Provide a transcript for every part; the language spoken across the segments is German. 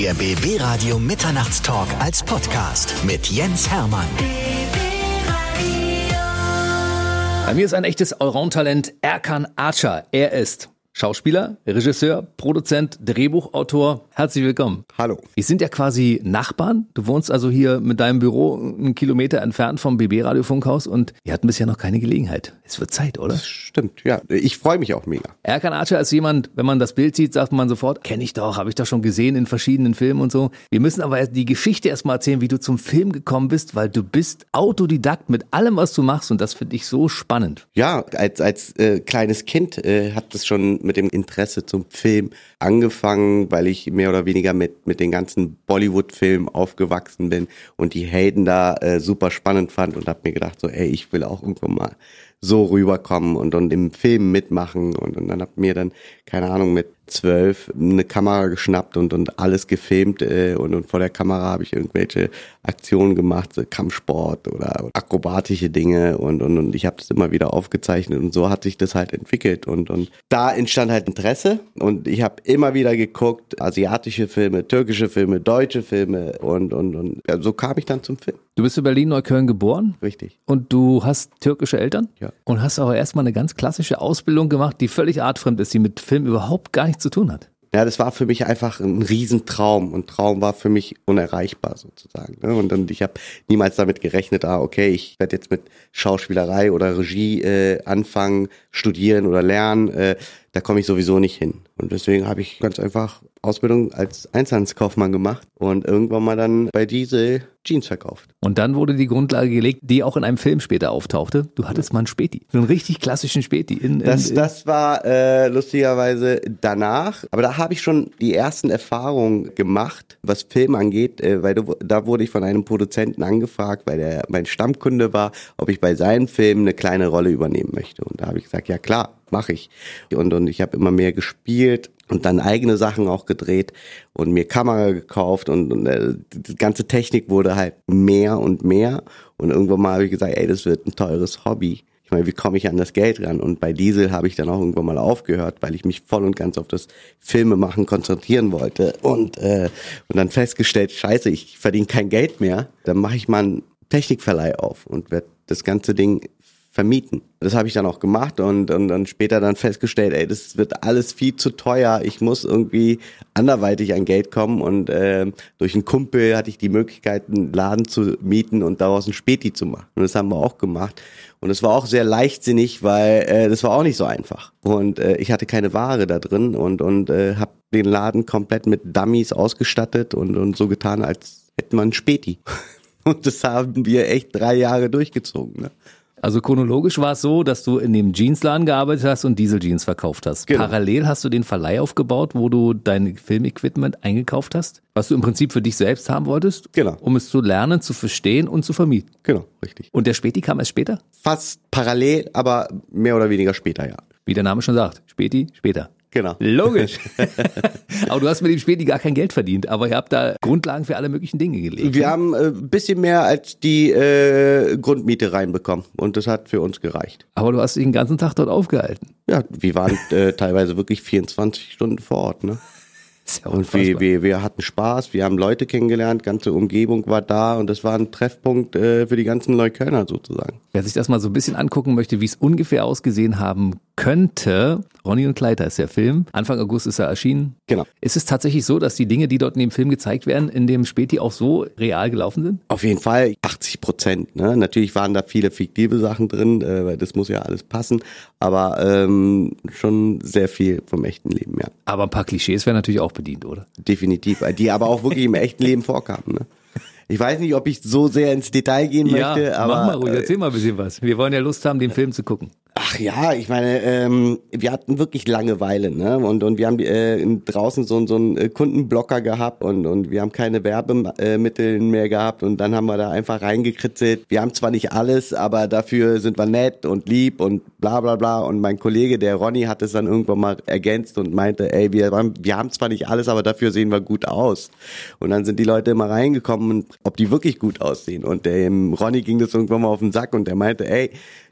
Der BB Radio Mitternachtstalk als Podcast mit Jens Hermann. Bei mir ist ein echtes Allround-Talent Erkan Archer. Er ist Schauspieler, Regisseur, Produzent, Drehbuchautor. Herzlich willkommen. Hallo. Wir sind ja quasi Nachbarn. Du wohnst also hier mit deinem Büro einen Kilometer entfernt vom BB Radiofunkhaus und wir hatten bisher noch keine Gelegenheit. Es wird Zeit, oder? Stimmt, ja. Ich freue mich auch mega. Erkan Archer ist jemand, wenn man das Bild sieht, sagt man sofort, kenne ich doch, habe ich doch schon gesehen in verschiedenen Filmen und so. Wir müssen aber die Geschichte erstmal erzählen, wie du zum Film gekommen bist, weil du bist Autodidakt mit allem, was du machst und das finde ich so spannend. Ja, als, als äh, kleines Kind äh, hat das schon mit dem Interesse zum Film angefangen, weil ich mehr oder weniger mit, mit den ganzen Bollywood-Filmen aufgewachsen bin und die Helden da äh, super spannend fand und habe mir gedacht, so, ey, ich will auch irgendwann mal so rüberkommen und, und im Film mitmachen und, und dann hab mir dann, keine Ahnung, mit zwölf eine Kamera geschnappt und, und alles gefilmt äh, und, und vor der Kamera habe ich irgendwelche Aktionen gemacht, so Kampfsport oder akrobatische Dinge und, und, und ich habe das immer wieder aufgezeichnet und so hat sich das halt entwickelt und, und da entstand halt Interesse und ich habe immer wieder geguckt, asiatische Filme, türkische Filme, deutsche Filme und, und, und ja, so kam ich dann zum Film. Du bist in Berlin-Neukölln geboren? Richtig. Und du hast türkische Eltern? Ja. Und hast aber erstmal eine ganz klassische Ausbildung gemacht, die völlig artfremd ist, die mit Film überhaupt gar nichts zu tun hat. Ja, das war für mich einfach ein Riesentraum und Traum war für mich unerreichbar sozusagen. Ne? Und, und ich habe niemals damit gerechnet, ah, okay, ich werde jetzt mit Schauspielerei oder Regie äh, anfangen, studieren oder lernen. Äh, da komme ich sowieso nicht hin. Und deswegen habe ich ganz einfach Ausbildung als Einzelhandelskaufmann gemacht und irgendwann mal dann bei Diesel Jeans verkauft. Und dann wurde die Grundlage gelegt, die auch in einem Film später auftauchte. Du hattest mal einen Späti, so einen richtig klassischen Späti. In, in, Das, das war äh, lustigerweise danach, aber da habe ich schon die ersten Erfahrungen gemacht, was Film angeht, äh, weil du, da wurde ich von einem Produzenten angefragt, weil der mein Stammkunde war, ob ich bei seinem Film eine kleine Rolle übernehmen möchte. Und da habe ich gesagt, ja klar, mache ich. Und, und ich habe immer mehr gespielt und dann eigene Sachen auch gedreht und mir Kamera gekauft und, und äh, die ganze Technik wurde halt mehr und mehr. Und irgendwann mal habe ich gesagt, ey, das wird ein teures Hobby. Ich meine, wie komme ich an das Geld ran? Und bei Diesel habe ich dann auch irgendwann mal aufgehört, weil ich mich voll und ganz auf das Filmemachen konzentrieren wollte. Und, äh, und dann festgestellt, scheiße, ich verdiene kein Geld mehr. Dann mache ich mal einen Technikverleih auf und werde das ganze Ding vermieten. Das habe ich dann auch gemacht und, und dann später dann festgestellt, ey, das wird alles viel zu teuer. Ich muss irgendwie anderweitig an Geld kommen und äh, durch einen Kumpel hatte ich die Möglichkeit, einen Laden zu mieten und daraus ein Späti zu machen. Und das haben wir auch gemacht. Und es war auch sehr leichtsinnig, weil äh, das war auch nicht so einfach. Und äh, ich hatte keine Ware da drin und und äh, habe den Laden komplett mit Dummies ausgestattet und und so getan, als hätte man ein Späti. Und das haben wir echt drei Jahre durchgezogen. Ne? Also chronologisch war es so, dass du in dem Jeansladen gearbeitet hast und Dieseljeans verkauft hast. Genau. Parallel hast du den Verleih aufgebaut, wo du dein Filmequipment eingekauft hast, was du im Prinzip für dich selbst haben wolltest, Genau. um es zu lernen, zu verstehen und zu vermieten. Genau, richtig. Und der Späti kam erst später? Fast parallel, aber mehr oder weniger später, ja. Wie der Name schon sagt. Späti, später. Genau. Logisch. aber du hast mit dem Späti gar kein Geld verdient, aber ihr habt da Grundlagen für alle möglichen Dinge gelegt. Wir haben äh, ein bisschen mehr als die äh, Grundmiete reinbekommen und das hat für uns gereicht. Aber du hast dich den ganzen Tag dort aufgehalten. Ja, wir waren äh, teilweise wirklich 24 Stunden vor Ort, ne? ja Und wir, wir, wir hatten Spaß, wir haben Leute kennengelernt, ganze Umgebung war da und das war ein Treffpunkt äh, für die ganzen Neuköllner sozusagen. Wer sich das mal so ein bisschen angucken möchte, wie es ungefähr ausgesehen haben könnte, Ronny und Clyde heißt der Film. Anfang August ist er erschienen. Genau. Ist es tatsächlich so, dass die Dinge, die dort in dem Film gezeigt werden, in dem Späti auch so real gelaufen sind? Auf jeden Fall 80 Prozent. Ne? Natürlich waren da viele fiktive Sachen drin, äh, weil das muss ja alles passen, aber ähm, schon sehr viel vom echten Leben, ja. Aber ein paar Klischees werden natürlich auch bedient, oder? Definitiv. Die aber auch wirklich im echten Leben vorkamen. Ne? Ich weiß nicht, ob ich so sehr ins Detail gehen möchte, aber. mach mal ruhig, äh, erzähl mal ein bisschen was. Wir wollen ja Lust haben, den Film zu gucken. Ach ja, ich meine, ähm, wir hatten wirklich Langeweile, ne? Und und wir haben äh, draußen so, so einen äh, Kundenblocker gehabt und und wir haben keine Werbemittel mehr gehabt und dann haben wir da einfach reingekritzelt. Wir haben zwar nicht alles, aber dafür sind wir nett und lieb und bla bla bla. Und mein Kollege, der Ronny, hat es dann irgendwann mal ergänzt und meinte, ey, wir, haben- wir haben zwar nicht alles, aber dafür sehen wir gut aus. Und dann sind die Leute immer reingekommen, ob die wirklich gut aussehen. Und dem Ronny ging das irgendwann mal auf den Sack und der meinte, ey,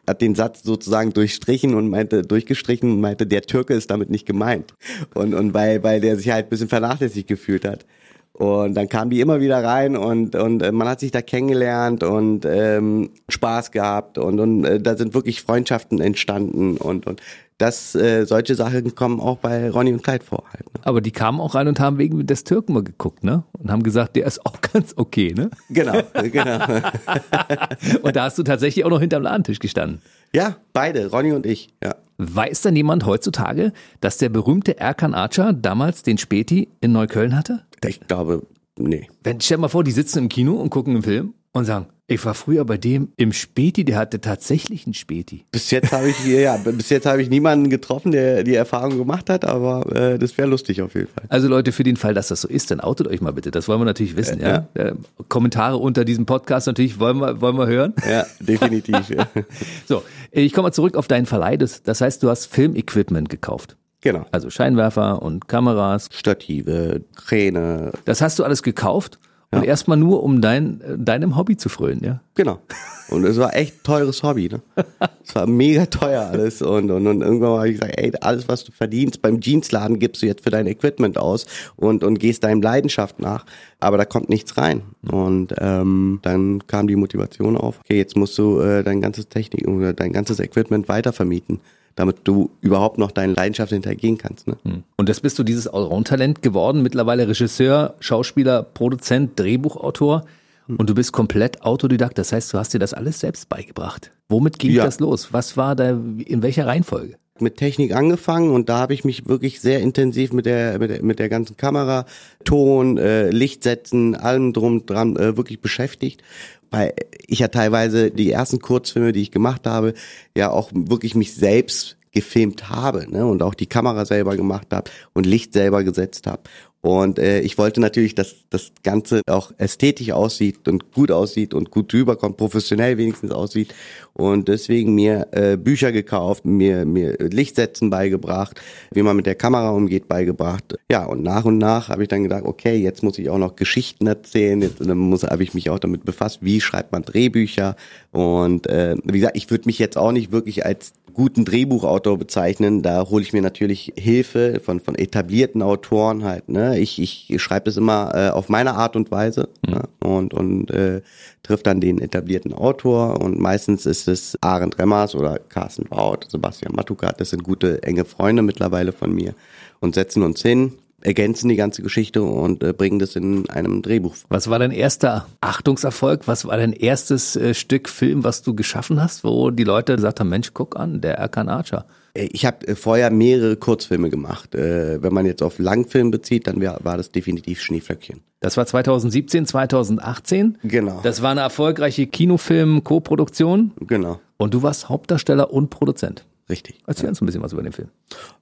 hat den Satz sozusagen durchstrichen und meinte, durchgestrichen und meinte, der Türke ist damit nicht gemeint. Und, und weil, weil der sich halt ein bisschen vernachlässigt gefühlt hat. Und dann kamen die immer wieder rein und, und äh, man hat sich da kennengelernt und ähm, Spaß gehabt und, und äh, da sind wirklich Freundschaften entstanden und, und das, äh, solche Sachen kommen auch bei Ronny und Clyde vor. Halt, ne? Aber die kamen auch rein und haben wegen des Türken mal geguckt, ne? Und haben gesagt, der ist auch ganz okay, ne? Genau, genau. und da hast du tatsächlich auch noch hinterm Ladentisch gestanden. Ja, beide, Ronny und ich, ja. Weiß denn jemand heutzutage, dass der berühmte Erkan Archer damals den Späti in Neukölln hatte? Ich glaube, nee. Wenn, stell dir mal vor, die sitzen im Kino und gucken einen Film und sagen, ich war früher bei dem im Späti, der hatte tatsächlich einen Späti. Bis jetzt habe ich ja, bis jetzt habe ich niemanden getroffen, der die Erfahrung gemacht hat, aber äh, das wäre lustig auf jeden Fall. Also Leute, für den Fall, dass das so ist, dann outet euch mal bitte. Das wollen wir natürlich wissen. Äh, ja. ja. Äh, Kommentare unter diesem Podcast natürlich wollen wir wollen wir hören. Ja, definitiv. ja. So, ich komme mal zurück auf deinen Verleih. Das, das heißt, du hast Filmequipment gekauft. Genau. Also Scheinwerfer und Kameras. Stative, Kräne. Das hast du alles gekauft und ja. erstmal nur, um dein, deinem Hobby zu frönen, ja? Genau. Und es war echt teures Hobby, ne? Es war mega teuer alles. Und, und, und irgendwann habe ich gesagt, ey, alles, was du verdienst beim Jeansladen, gibst du jetzt für dein Equipment aus und, und gehst deinem Leidenschaft nach. Aber da kommt nichts rein. Und ähm, dann kam die Motivation auf, okay, jetzt musst du äh, dein ganzes Technik oder dein ganzes Equipment weitervermieten damit du überhaupt noch deine Leidenschaft hintergehen kannst. Ne? Hm. Und das bist du dieses Allround-Talent geworden, mittlerweile Regisseur, Schauspieler, Produzent, Drehbuchautor. Hm. Und du bist komplett Autodidakt. Das heißt, du hast dir das alles selbst beigebracht. Womit ging ja. das los? Was war da, in welcher Reihenfolge? Mit Technik angefangen und da habe ich mich wirklich sehr intensiv mit der mit der, mit der ganzen Kamera, Ton, äh, Lichtsetzen, allem drum dran äh, wirklich beschäftigt weil ich ja teilweise die ersten Kurzfilme, die ich gemacht habe, ja auch wirklich mich selbst gefilmt habe ne? und auch die Kamera selber gemacht habe und Licht selber gesetzt habe. Und äh, ich wollte natürlich, dass das Ganze auch ästhetisch aussieht und gut aussieht und gut rüberkommt, professionell wenigstens aussieht. Und deswegen mir äh, Bücher gekauft, mir, mir Lichtsätzen beigebracht, wie man mit der Kamera umgeht, beigebracht. Ja, und nach und nach habe ich dann gedacht, okay, jetzt muss ich auch noch Geschichten erzählen. Jetzt habe ich mich auch damit befasst, wie schreibt man Drehbücher. Und äh, wie gesagt, ich würde mich jetzt auch nicht wirklich als guten Drehbuchautor bezeichnen. Da hole ich mir natürlich Hilfe von, von etablierten Autoren halt. Ne? Ich, ich schreibe das immer äh, auf meine Art und Weise mhm. ne? und, und äh, trifft dann den etablierten Autor und meistens ist es Arend Remmers oder Carsten Baut, Sebastian Matukat, das sind gute, enge Freunde mittlerweile von mir und setzen uns hin, ergänzen die ganze Geschichte und äh, bringen das in einem Drehbuch. Was war dein erster Achtungserfolg? Was war dein erstes äh, Stück Film, was du geschaffen hast, wo die Leute gesagt haben, Mensch, guck an, der Erkan Archer. Äh, ich habe äh, vorher mehrere Kurzfilme gemacht. Äh, wenn man jetzt auf Langfilm bezieht, dann war das definitiv Schneeflöckchen. Das war 2017, 2018. Genau. Das war eine erfolgreiche Kinofilm-Koproduktion. Genau. Und du warst Hauptdarsteller und Produzent. Richtig. Erzähl uns ein bisschen was über den Film.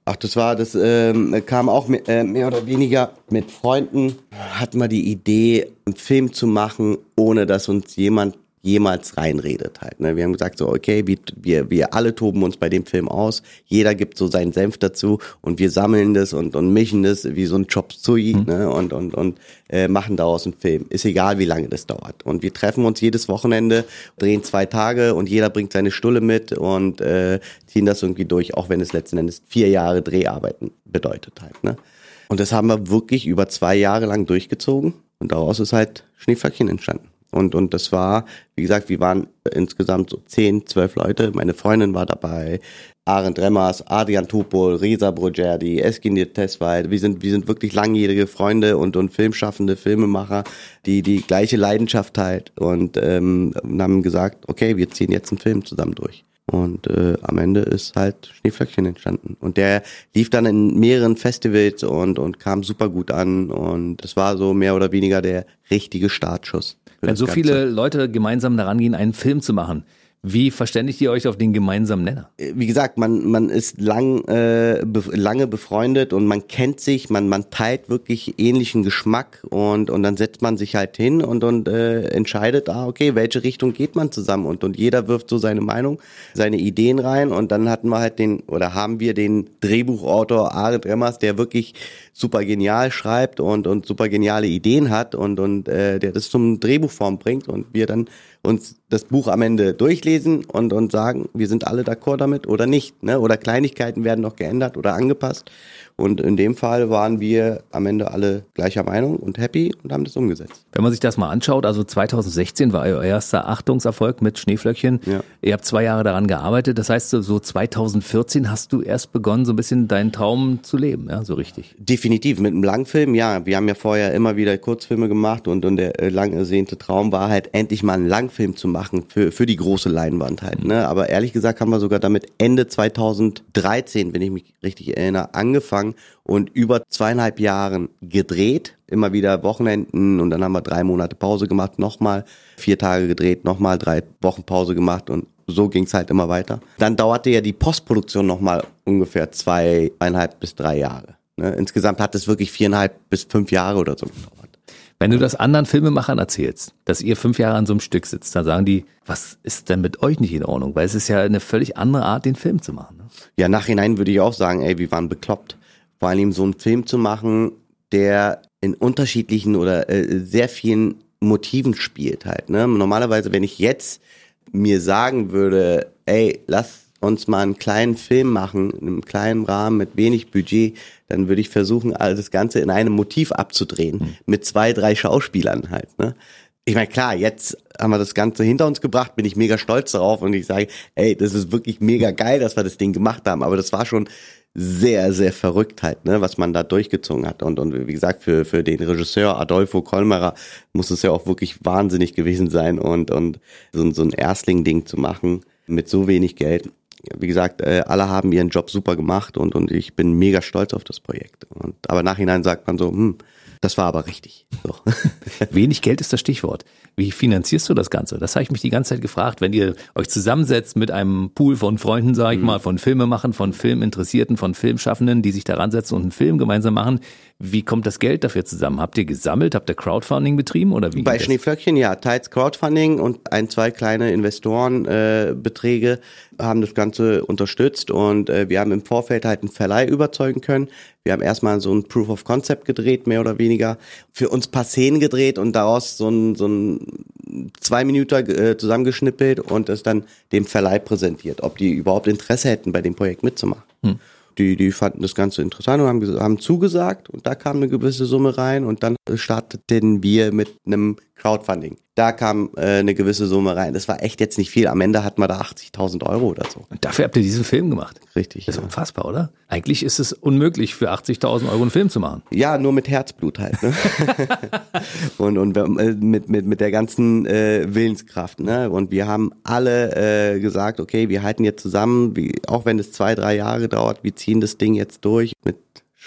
Ach, das war, das ähm, kam auch mehr, äh, mehr oder weniger mit Freunden. Hatten wir die Idee, einen Film zu machen, ohne dass uns jemand jemals reinredet halt. Ne? Wir haben gesagt so, okay, wir, wir, wir alle toben uns bei dem Film aus, jeder gibt so seinen Senf dazu und wir sammeln das und, und mischen das wie so ein Chop Suey mhm. ne? und, und, und äh, machen daraus einen Film. Ist egal, wie lange das dauert. Und wir treffen uns jedes Wochenende, drehen zwei Tage und jeder bringt seine Stulle mit und äh, ziehen das irgendwie durch, auch wenn es letzten Endes vier Jahre Dreharbeiten bedeutet halt. Ne? Und das haben wir wirklich über zwei Jahre lang durchgezogen und daraus ist halt Schneeflöckchen entstanden. Und, und das war, wie gesagt, wir waren insgesamt so zehn, zwölf Leute. Meine Freundin war dabei, Arend Remmers, Adrian Tupol, Reza Brogerdi, Eskinir Teswald. Wir sind, wir sind wirklich langjährige Freunde und, und filmschaffende Filmemacher, die die gleiche Leidenschaft halt und ähm, haben gesagt, okay, wir ziehen jetzt einen Film zusammen durch. Und äh, am Ende ist halt Schneeflöckchen entstanden. Und der lief dann in mehreren Festivals und, und kam super gut an. Und es war so mehr oder weniger der richtige Startschuss. Wenn so Ganze. viele Leute gemeinsam daran gehen, einen Film zu machen, wie verständigt ihr euch auf den gemeinsamen Nenner? Wie gesagt, man, man ist lang, äh, be lange befreundet und man kennt sich, man, man teilt wirklich ähnlichen Geschmack und, und dann setzt man sich halt hin und, und äh, entscheidet, ah, okay, welche Richtung geht man zusammen und, und jeder wirft so seine Meinung, seine Ideen rein und dann hatten wir halt den, oder haben wir den Drehbuchautor Arendt Remmers, der wirklich super genial schreibt und, und super geniale Ideen hat und, und äh, der das zum Drehbuchform bringt und wir dann uns das Buch am Ende durchlesen und, und sagen, wir sind alle d'accord damit oder nicht. Ne? Oder Kleinigkeiten werden noch geändert oder angepasst. Und in dem Fall waren wir am Ende alle gleicher Meinung und happy und haben das umgesetzt. Wenn man sich das mal anschaut, also 2016 war euer erster Achtungserfolg mit Schneeflöckchen. Ja. Ihr habt zwei Jahre daran gearbeitet. Das heißt, so 2014 hast du erst begonnen, so ein bisschen deinen Traum zu leben, ja, so richtig. Definitiv, mit einem Langfilm, ja. Wir haben ja vorher immer wieder Kurzfilme gemacht und, und der äh, lang ersehnte Traum war halt endlich mal einen Langfilm zu machen für, für die große Leinwand halt. Ne? Aber ehrlich gesagt haben wir sogar damit Ende 2013, wenn ich mich richtig erinnere, angefangen und über zweieinhalb Jahren gedreht. Immer wieder Wochenenden und dann haben wir drei Monate Pause gemacht, nochmal vier Tage gedreht, nochmal drei Wochen Pause gemacht und so ging's halt immer weiter. Dann dauerte ja die Postproduktion nochmal ungefähr zweieinhalb bis drei Jahre. Ne? Insgesamt hat es wirklich viereinhalb bis fünf Jahre oder so gedauert. Wenn du das anderen Filmemachern erzählst, dass ihr fünf Jahre an so einem Stück sitzt, dann sagen die, was ist denn mit euch nicht in Ordnung? Weil es ist ja eine völlig andere Art, den Film zu machen. Ne? Ja, nachhinein würde ich auch sagen, ey, wir waren bekloppt. Vor allem so einen Film zu machen, der in unterschiedlichen oder äh, sehr vielen Motiven spielt halt. Ne? Normalerweise, wenn ich jetzt mir sagen würde, ey, lass uns mal einen kleinen Film machen, in einem kleinen Rahmen mit wenig Budget, dann würde ich versuchen, all das Ganze in einem Motiv abzudrehen. Hm. Mit zwei, drei Schauspielern halt. Ne? Ich meine, klar, jetzt haben wir das Ganze hinter uns gebracht, bin ich mega stolz darauf und ich sage, ey, das ist wirklich mega geil, dass wir das Ding gemacht haben. Aber das war schon sehr, sehr verrückt halt, ne, was man da durchgezogen hat. Und, und wie gesagt, für, für den Regisseur Adolfo Kolmerer muss es ja auch wirklich wahnsinnig gewesen sein und, und so, so ein Erstling-Ding zu machen mit so wenig Geld. Wie gesagt, äh, alle haben ihren Job super gemacht und, und ich bin mega stolz auf das Projekt. Und, aber nachhinein sagt man so, hm, das war aber richtig. So. Wenig Geld ist das Stichwort. Wie finanzierst du das Ganze? Das habe ich mich die ganze Zeit gefragt. Wenn ihr euch zusammensetzt mit einem Pool von Freunden, sage ich mal, von Filmemachern, von Filminteressierten, von Filmschaffenden, die sich daran setzen und einen Film gemeinsam machen, wie kommt das Geld dafür zusammen? Habt ihr gesammelt? Habt ihr Crowdfunding betrieben oder wie? Bei? Schneeflöckchen, ja, teils Crowdfunding und ein, zwei kleine Investorenbeträge äh, haben das Ganze unterstützt und äh, wir haben im Vorfeld halt einen Verleih überzeugen können. Wir haben erstmal so ein Proof of Concept gedreht, mehr oder weniger. Für uns paar Szenen gedreht und daraus so ein, so ein zwei Minuten äh, zusammengeschnippelt und es dann dem Verleih präsentiert, ob die überhaupt Interesse hätten, bei dem Projekt mitzumachen. Die, die fanden das Ganze interessant und haben, haben zugesagt. Und da kam eine gewisse Summe rein und dann starteten wir mit einem Crowdfunding. Da kam äh, eine gewisse Summe rein. Das war echt jetzt nicht viel. Am Ende hatten wir da 80.000 Euro oder so. Und dafür habt ihr diesen Film gemacht. Richtig. Das ist Ja, unfassbar, oder? Eigentlich ist es unmöglich, für 80.000 Euro einen Film zu machen. ja nur mit Herzblut halt. Ne? und und äh, mit, mit, mit der ganzen äh, Willenskraft. Ne? Und wir haben alle äh, gesagt, okay, wir halten jetzt zusammen, wie, auch wenn es zwei, drei Jahre dauert, wir ziehen das Ding jetzt durch mit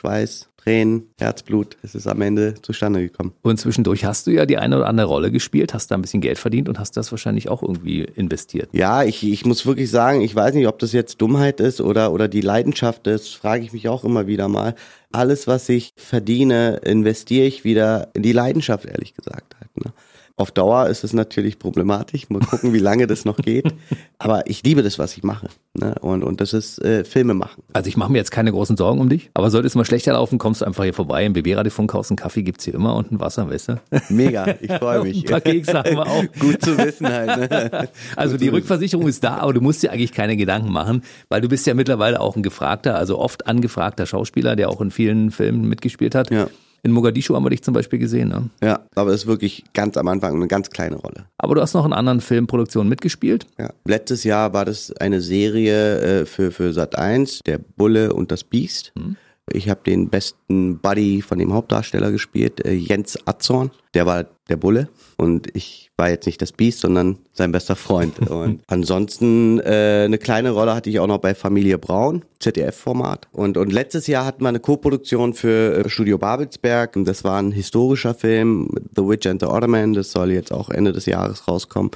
Schweiß, Tränen, Herzblut. Es ist am Ende zustande gekommen. Und zwischendurch hast du ja die eine oder andere Rolle gespielt, hast da ein bisschen Geld verdient und hast das wahrscheinlich auch irgendwie investiert. Ja, ich, ich muss wirklich sagen, ich weiß nicht, ob das jetzt Dummheit ist oder, oder die Leidenschaft ist, frage ich mich auch immer wieder mal. Alles, was ich verdiene, investiere ich wieder in die Leidenschaft, ehrlich gesagt. Halt, ne? Auf Dauer ist es natürlich problematisch. Mal gucken, wie lange das noch geht. Aber ich liebe das, was ich mache. Ne? Und, und das ist äh, Filme machen. Also ich mache mir jetzt keine großen Sorgen um dich, aber sollte es mal schlechter laufen, kommst du einfach hier vorbei im BB-Radio-Funk, kaufst einen Kaffee, gibt's hier immer und ein Wasser, weißt du? Mega, ich freue mich. Ein paar Kekse haben wir auch. Gut zu wissen halt. Ne? Also die Rückversicherung ist da, aber du musst dir eigentlich keine Gedanken machen, weil du bist ja mittlerweile auch ein gefragter, also oft angefragter Schauspieler, der auch in vielen Filmen mitgespielt hat. Ja. In Mogadischu haben wir dich zum Beispiel gesehen. Ne? Ja, aber es ist wirklich ganz am Anfang eine ganz kleine Rolle. Aber du hast noch in anderen Filmproduktionen mitgespielt. Ja. Letztes Jahr war das eine Serie äh, für, für Sat 1, der Bulle und das Biest. Ich habe den besten Buddy von dem Hauptdarsteller gespielt, äh, Jens Atzorn. Der war der Bulle und ich war jetzt nicht das Biest, sondern sein bester Freund. Und ansonsten äh, eine kleine Rolle hatte ich auch noch bei Familie Braun, ZDF-Format. Und, und letztes Jahr hatten wir eine Co-Produktion für äh, Studio Babelsberg. Und das war ein historischer Film, The Witch and the Ottoman. Das soll jetzt auch Ende des Jahres rauskommen.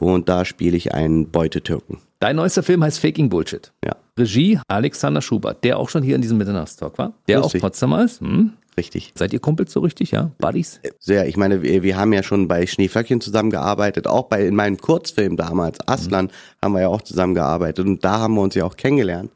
Und da spiele ich einen Beutetürken. Dein neuester Film heißt Faking Bullshit. Ja. Regie Alexander Schubert, der auch schon hier in diesem Mitternachtstalk war, der Lustig. auch Potsdamer ist. Hm? Richtig. Seid ihr Kumpels so richtig, ja? Buddies? Sehr. Ich meine, wir, wir haben ja schon bei Schneeflöckchen zusammengearbeitet, auch bei in meinem Kurzfilm damals, Aslan, mhm. haben wir ja auch zusammengearbeitet und da haben wir uns ja auch kennengelernt.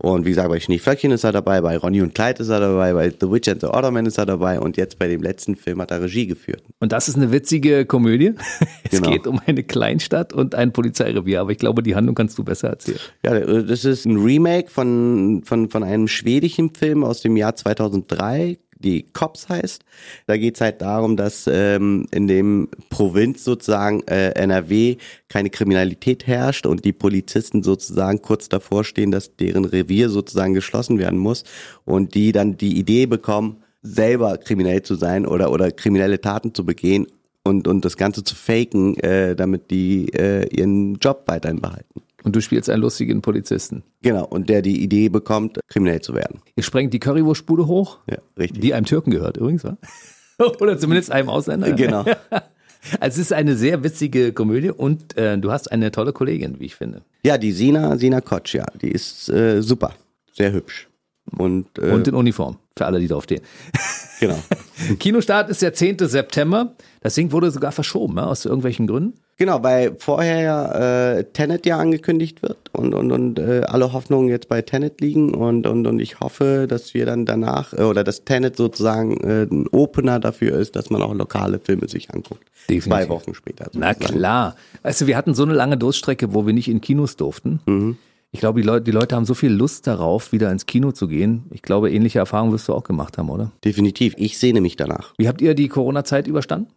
Und wie gesagt, bei Schneeflöckchen ist er dabei, bei Ronny und Clyde ist er dabei, bei The Witch and the Ottoman ist er dabei und jetzt bei dem letzten Film hat er Regie geführt. Und das ist eine witzige Komödie. Es genau. geht um eine Kleinstadt und ein Polizeirevier, aber ich glaube, die Handlung kannst du besser erzählen. Ja, das ist ein Remake von, von, von einem schwedischen Film aus dem Jahr 2003 die Cops heißt. Da geht es halt darum, dass ähm, in dem Provinz sozusagen äh, NRW keine Kriminalität herrscht und die Polizisten sozusagen kurz davor stehen, dass deren Revier sozusagen geschlossen werden muss und die dann die Idee bekommen, selber kriminell zu sein oder oder kriminelle Taten zu begehen und und das Ganze zu faken, äh, damit die äh, ihren Job weiterhin behalten. Und du spielst einen lustigen Polizisten. Genau, und der die Idee bekommt, kriminell zu werden. Ihr sprengt die Currywurstbude hoch. Ja, richtig. Die einem Türken gehört übrigens, wa? Oder zumindest einem Ausländer. Genau. Also es ist eine sehr witzige Komödie und äh, du hast eine tolle Kollegin, wie ich finde. Ja, die Sina, Sina Kotsch, ja. Die ist äh, super. Sehr hübsch. Und, äh, und in Uniform, für alle, die drauf stehen. Genau. Kinostart ist der 10. September. Das Ding wurde sogar verschoben, ne, aus irgendwelchen Gründen. Genau, weil vorher ja äh, Tenet ja angekündigt wird und, und, und äh, alle Hoffnungen jetzt bei Tenet liegen und, und, und ich hoffe, dass wir dann danach äh, oder dass Tenet sozusagen äh, ein Opener dafür ist, dass man auch lokale Filme sich anguckt. Definitiv. Zwei Wochen später. Sozusagen. Na klar. Du, wir hatten so eine lange Durststrecke, wo wir nicht in Kinos durften. Mhm. Ich glaube, die Leute, die Leute haben so viel Lust darauf, wieder ins Kino zu gehen. Ich glaube, ähnliche Erfahrungen wirst du auch gemacht haben, oder? Definitiv. Ich sehne mich danach. Wie habt ihr die Corona-Zeit überstanden?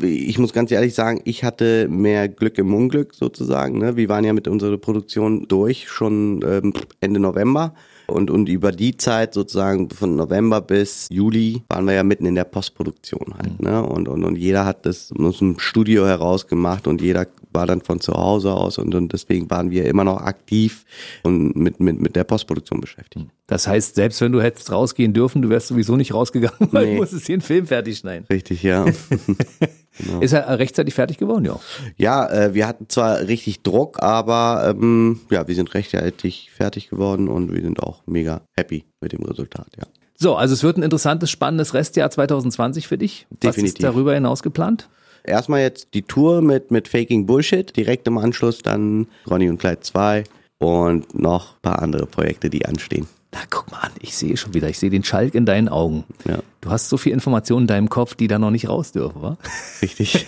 Ich muss ganz ehrlich sagen, ich hatte mehr Glück im Unglück sozusagen. Ne? Wir waren ja mit unserer Produktion durch schon ähm, Ende November. Und, und über die Zeit sozusagen von November bis Juli waren wir ja mitten in der Postproduktion halt. Mhm. Ne? Und, und, und jeder hat das aus dem Studio heraus gemacht und jeder war dann von zu Hause aus und, und deswegen waren wir immer noch aktiv und mit, mit, mit der Postproduktion beschäftigt. Das heißt, selbst wenn du hättest rausgehen dürfen, du wärst sowieso nicht rausgegangen, weil nee. du musstest den Film fertig schneiden. Richtig, ja. genau. Ist er rechtzeitig fertig geworden, ja? Ja, äh, wir hatten zwar richtig Druck, aber ähm, ja, wir sind rechtzeitig fertig geworden und wir sind auch mega happy mit dem Resultat, ja. So, also es wird ein interessantes, spannendes Restjahr 2020 für dich. Definitiv. Was ist darüber hinaus geplant? Erstmal jetzt die Tour mit, mit Faking Bullshit, direkt im Anschluss dann Ronny und Clyde 2 und noch ein paar andere Projekte, die anstehen. Na, guck mal an, ich sehe schon wieder, ich sehe den Schalk in deinen Augen. Ja. Du hast so viel Informationen in deinem Kopf, die da noch nicht raus dürfen, wa? Richtig.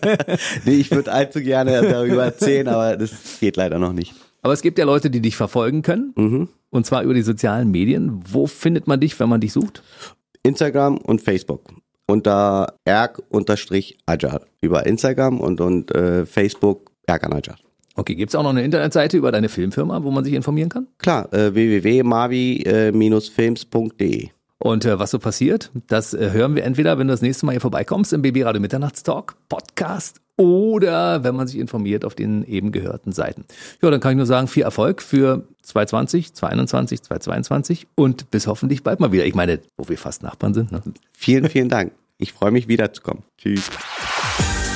nee, ich würde allzu gerne darüber erzählen, aber das geht leider noch nicht. Aber es gibt ja Leute, die dich verfolgen können. Mhm. Und zwar über die sozialen Medien. Wo findet man dich, wenn man dich sucht? Instagram und Facebook unter erg-ajar über Instagram und, und äh, Facebook erg-ajar. Okay, gibt's auch noch eine Internetseite über deine Filmfirma, wo man sich informieren kann? Klar, äh, www.mavi-films.de. Und äh, was so passiert, das äh, hören wir entweder, wenn du das nächste Mal hier vorbeikommst im BB Radio Mitternachtstalk Podcast oder wenn man sich informiert auf den eben gehörten Seiten. Ja, dann kann ich nur sagen, viel Erfolg für 2020, 2021, 2022 und bis hoffentlich bald mal wieder. Ich meine, wo wir fast Nachbarn sind. Ne? Vielen, vielen Dank. Ich freue mich wiederzukommen. Tschüss.